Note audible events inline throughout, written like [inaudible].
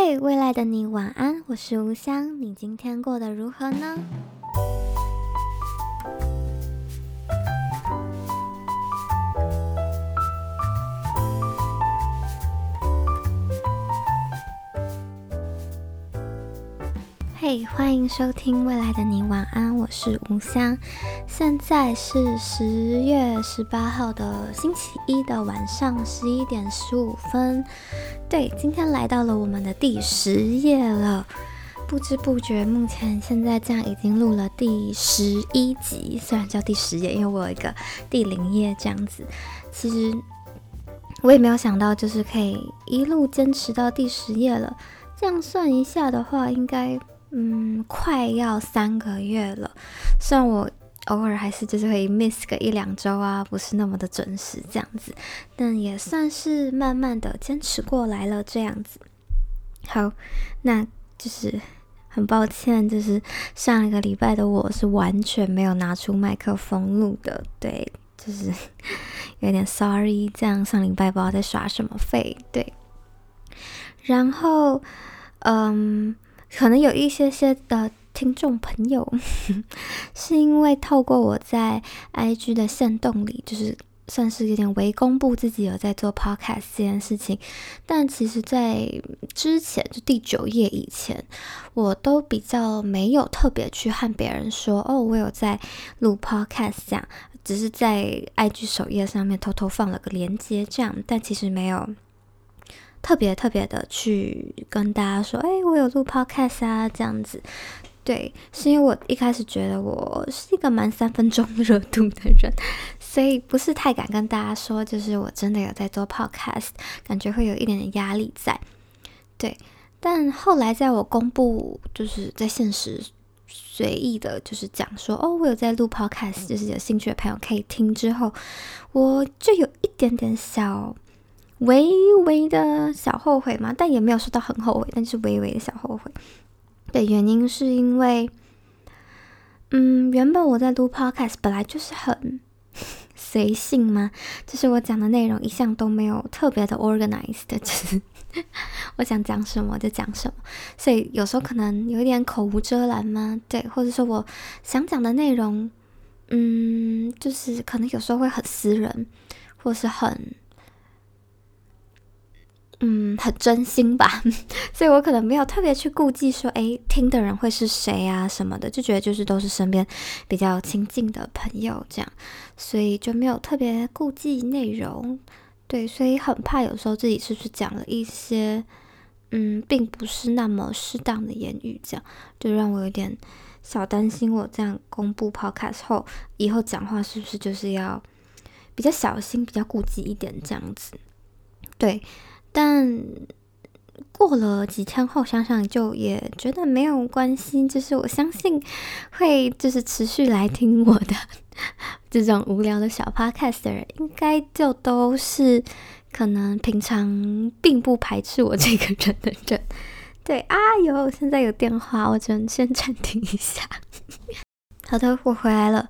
嘿未来的你晚安，我是吴香，你今天过得如何呢？嘿欢迎收听《未来的你晚安》，我是吴香。现在是十月十八号的星期一的晚上十一点十五分。对，今天来到了我们的第十页了。不知不觉，目前现在这样已经录了第十一集，虽然叫第十页，因为我有一个第零页这样子。其实我也没有想到，就是可以一路坚持到第十页了。这样算一下的话，应该。嗯，快要三个月了，虽然我偶尔还是就是会 miss 个一两周啊，不是那么的准时这样子，但也算是慢慢的坚持过来了这样子。好，那就是很抱歉，就是上一个礼拜的我是完全没有拿出麦克风录的，对，就是 [laughs] 有点 sorry，这样上礼拜不知道在耍什么废，对，然后嗯。可能有一些些的听众朋友，[laughs] 是因为透过我在 IG 的线动里，就是算是有点微公布自己有在做 Podcast 这件事情。但其实，在之前就第九页以前，我都比较没有特别去和别人说，哦，我有在录 Podcast 这样，只是在 IG 首页上面偷偷放了个链接这样，但其实没有。特别特别的去跟大家说，哎，我有录 podcast 啊，这样子，对，是因为我一开始觉得我是一个蛮三分钟热度的人，所以不是太敢跟大家说，就是我真的有在做 podcast，感觉会有一点点压力在，对。但后来在我公布，就是在现实随意的，就是讲说，哦，我有在录 podcast，就是有兴趣的朋友可以听之后，我就有一点点小。微微的小后悔嘛，但也没有说到很后悔，但是微微的小后悔。的原因是因为，嗯，原本我在录 podcast 本来就是很随性嘛，就是我讲的内容一向都没有特别的 organized，就是我想讲什么就讲什么，所以有时候可能有一点口无遮拦嘛，对，或者说我想讲的内容，嗯，就是可能有时候会很私人，或是很。嗯，很真心吧，[laughs] 所以我可能没有特别去顾忌说，诶，听的人会是谁啊什么的，就觉得就是都是身边比较亲近的朋友这样，所以就没有特别顾忌内容，对，所以很怕有时候自己是不是讲了一些，嗯，并不是那么适当的言语，这样就让我有点小担心，我这样公布 podcast 后，以后讲话是不是就是要比较小心、比较顾忌一点这样子，对。但过了几天后，想想就也觉得没有关系。就是我相信会就是持续来听我的 [laughs] 这种无聊的小 podcast 的人，应该就都是可能平常并不排斥我这个人的人。对啊，有现在有电话，我只能先暂停一下。好的，我回来了。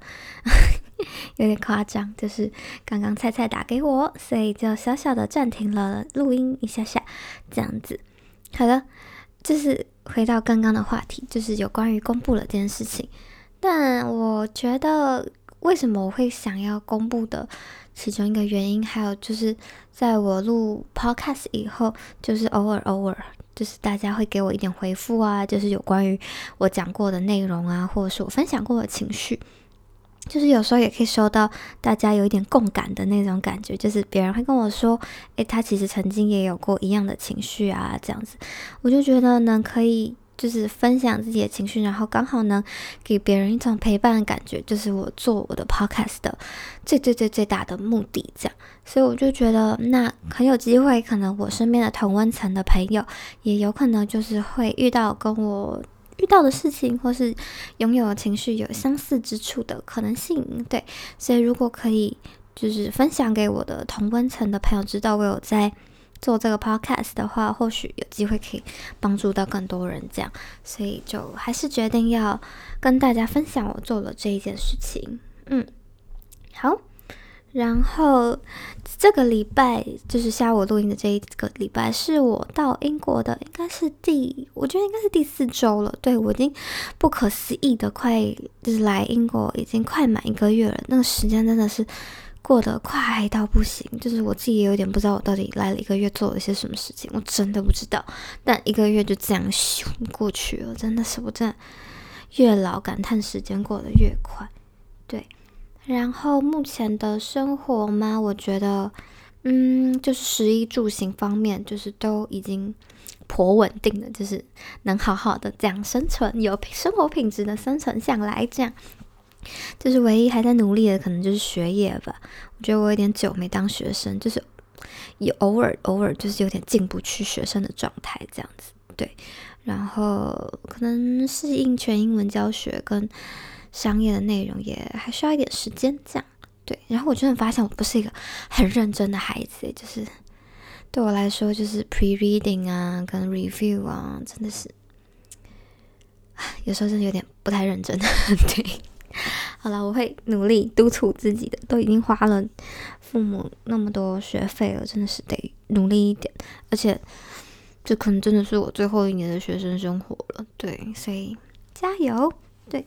[laughs] 有点夸张，就是刚刚菜菜打给我，所以就小小的暂停了录音一下下，这样子。好了，就是回到刚刚的话题，就是有关于公布了这件事情。但我觉得，为什么我会想要公布的其中一个原因，还有就是在我录 podcast 以后，就是偶尔偶尔，就是大家会给我一点回复啊，就是有关于我讲过的内容啊，或者是我分享过的情绪。就是有时候也可以收到大家有一点共感的那种感觉，就是别人会跟我说，诶，他其实曾经也有过一样的情绪啊，这样子，我就觉得呢，可以就是分享自己的情绪，然后刚好能给别人一种陪伴的感觉，就是我做我的 podcast 的最最最最大的目的，这样，所以我就觉得那很有机会，可能我身边的同温层的朋友也有可能就是会遇到跟我。遇到的事情，或是拥有的情绪有相似之处的可能性，对，所以如果可以，就是分享给我的同温层的朋友知道我有在做这个 podcast 的话，或许有机会可以帮助到更多人，这样，所以就还是决定要跟大家分享我做了这一件事情。嗯，好，然后这个礼拜就是下午录音的这一个礼拜，是我到英国的，应该是第，我觉得应该是第四周了。对，我已经不可思议的快，就是来英国已经快满一个月了。那个时间真的是过得快到不行，就是我自己也有点不知道我到底来了一个月做了些什么事情，我真的不知道。但一个月就这样咻过去了，真的是我真的越老感叹时间过得越快。对。然后目前的生活嘛，我觉得，嗯，就是食衣住行方面，就是都已经颇稳定的，就是能好好的这样生存，有生活品质的生存下来，这样，就是唯一还在努力的，可能就是学业吧。我觉得我有点久没当学生，就是有偶尔偶尔就是有点进不去学生的状态，这样子，对。然后可能适应全英文教学跟。商业的内容也还需要一点时间，这样对。然后我真的发现我不是一个很认真的孩子，就是对我来说，就是 pre-reading 啊，跟 review 啊，真的是，有时候真的有点不太认真。[laughs] 对，好了，我会努力督促自己的。都已经花了父母那么多学费了，真的是得努力一点。而且，这可能真的是我最后一年的学生生活了。对，所以加油。对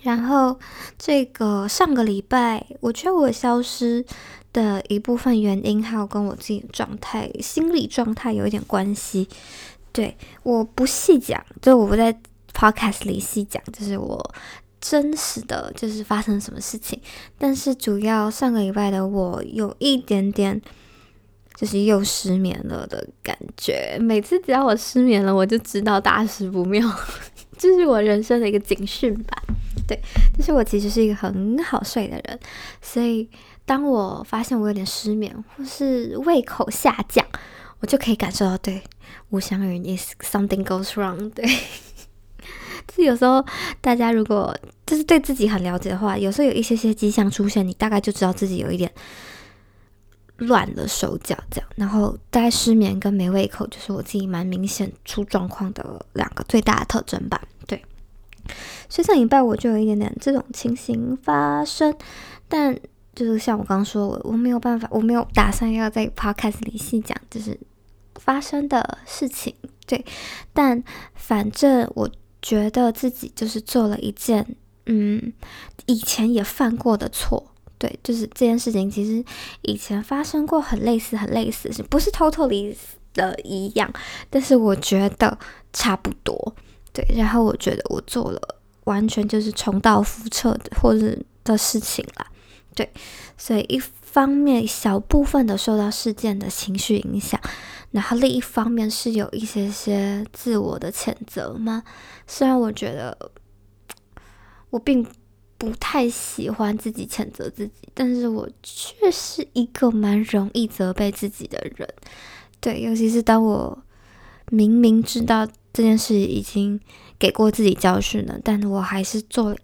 然后，这个上个礼拜，我觉得我消失的一部分原因，还有跟我自己的状态、心理状态有一点关系。对，我不细讲，就我不在 podcast 里细讲，就是我真实的就是发生什么事情。但是主要上个礼拜的我有一点点，就是又失眠了的感觉。每次只要我失眠了，我就知道大事不妙，[laughs] 这是我人生的一个警讯吧。对，但是我其实是一个很好睡的人，所以当我发现我有点失眠或是胃口下降，我就可以感受到，对，吴香云 is something goes wrong。[laughs] 对，就是有时候大家如果就是对自己很了解的话，有时候有一些些迹象出现，你大概就知道自己有一点乱了手脚这样。然后大概失眠跟没胃口，就是我自己蛮明显出状况的两个最大的特征吧。对。所以上礼拜我就有一点点这种情形发生，但就是像我刚刚说，我我没有办法，我没有打算要在 podcast 里细讲，就是发生的事情。对，但反正我觉得自己就是做了一件，嗯，以前也犯过的错。对，就是这件事情其实以前发生过，很类似，很类似，是不是 totally 的一样？但是我觉得差不多。对，然后我觉得我做了完全就是重蹈覆辙的或者的事情啦，对，所以一方面小部分的受到事件的情绪影响，然后另一方面是有一些些自我的谴责嘛。虽然我觉得我并不太喜欢自己谴责自己，但是我却是一个蛮容易责备自己的人，对，尤其是当我明明知道。这件事已经给过自己教训了，但我还是做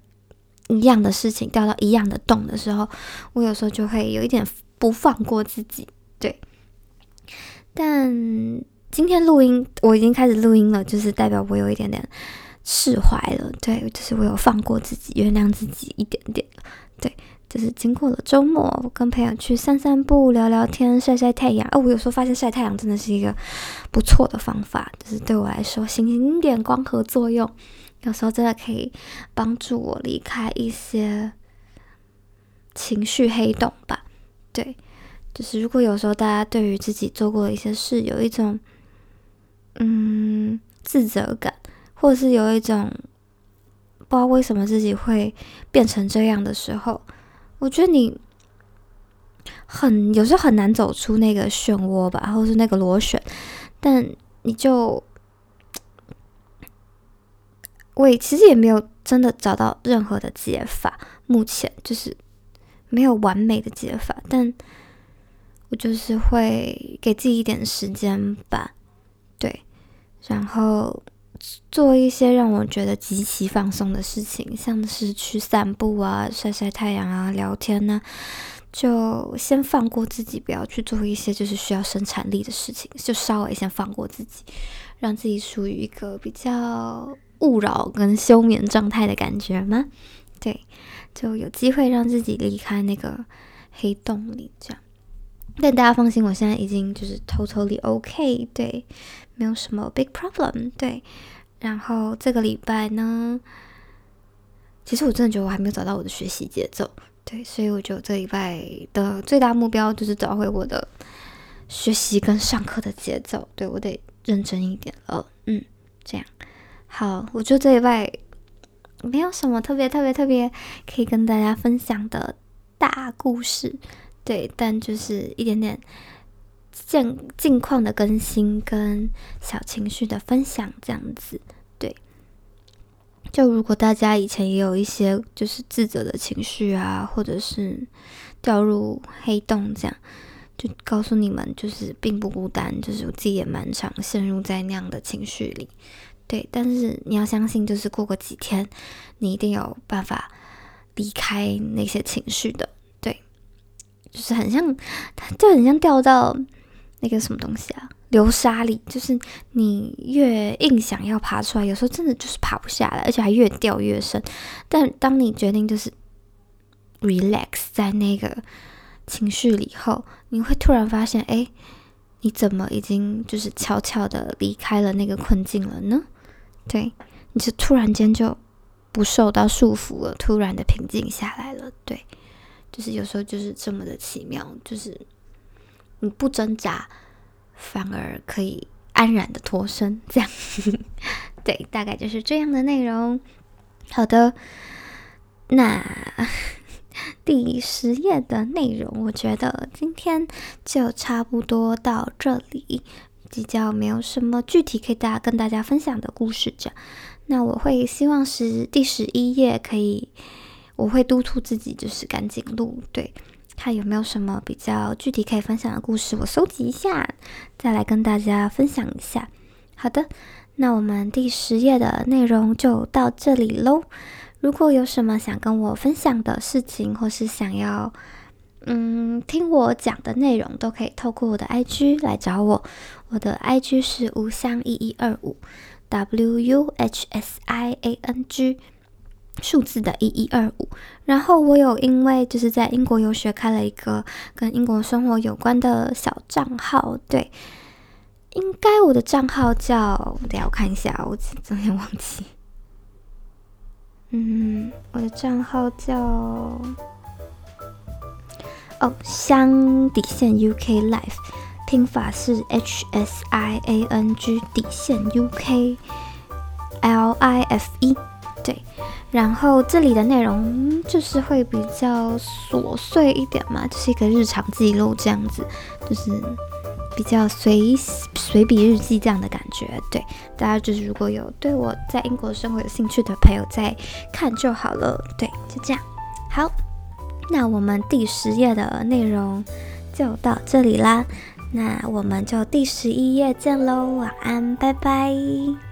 一样的事情，掉到一样的洞的时候，我有时候就会有一点不放过自己。对，但今天录音，我已经开始录音了，就是代表我有一点点释怀了。对，就是我有放过自己，原谅自己一点点。对。就是经过了周末，我跟朋友去散散步、聊聊天、晒晒太阳。哦，我有时候发现晒太阳真的是一个不错的方法，就是对我来说，行一点光合作用，有时候真的可以帮助我离开一些情绪黑洞吧。对，就是如果有时候大家对于自己做过的一些事有一种嗯自责感，或者是有一种不知道为什么自己会变成这样的时候。我觉得你很有时候很难走出那个漩涡吧，或者是那个螺旋，但你就我也其实也没有真的找到任何的解法，目前就是没有完美的解法，但我就是会给自己一点时间吧，对，然后。做一些让我觉得极其放松的事情，像是去散步啊、晒晒太阳啊、聊天呢、就先放过自己，不要去做一些就是需要生产力的事情，就稍微先放过自己，让自己属于一个比较勿扰跟休眠状态的感觉吗？对，就有机会让自己离开那个黑洞里这样。但大家放心，我现在已经就是 totally OK，对，没有什么 big problem，对。然后这个礼拜呢，其实我真的觉得我还没有找到我的学习节奏，对，所以我觉得这礼拜的最大目标就是找回我的学习跟上课的节奏，对，我得认真一点了，嗯，这样。好，我觉得这礼拜没有什么特别特别特别可以跟大家分享的大故事，对，但就是一点点近近况的更新跟小情绪的分享这样子，对。就如果大家以前也有一些就是自责的情绪啊，或者是掉入黑洞这样，就告诉你们，就是并不孤单，就是我自己也蛮常陷入在那样的情绪里。对，但是你要相信，就是过个几天，你一定有办法离开那些情绪的。对，就是很像，就很像掉到那个什么东西啊，流沙里。就是你越硬想要爬出来，有时候真的就是爬不下来，而且还越掉越深。但当你决定就是 relax 在那个情绪里后，你会突然发现，哎，你怎么已经就是悄悄的离开了那个困境了呢？对，你就突然间就不受到束缚了，突然的平静下来了。对，就是有时候就是这么的奇妙，就是你不挣扎，反而可以安然的脱身。这样，[laughs] 对，大概就是这样的内容。好的，那 [laughs] 第十页的内容，我觉得今天就差不多到这里。比较没有什么具体可以大家跟大家分享的故事，这样，那我会希望是第十一页可以，我会督促自己就是赶紧录，对，看有没有什么比较具体可以分享的故事，我搜集一下，再来跟大家分享一下。好的，那我们第十页的内容就到这里喽。如果有什么想跟我分享的事情，或是想要。嗯，听我讲的内容都可以透过我的 IG 来找我，我的 IG 是无香一一二五，W U H S I A N G，数字的一一二五。然后我有因为就是在英国游学开了一个跟英国生活有关的小账号，对，应该我的账号叫，等下我看一下，我昨天忘记，嗯，我的账号叫。哦，香底线 UK Life，拼法是 H S I A N G 底线 UK L I F E，对，然后这里的内容就是会比较琐碎一点嘛，就是一个日常记录这样子，就是比较随随笔日记这样的感觉，对，大家就是如果有对我在英国生活有兴趣的朋友再看就好了，对，就这样，好。那我们第十页的内容就到这里啦，那我们就第十一页见喽，晚安，拜拜。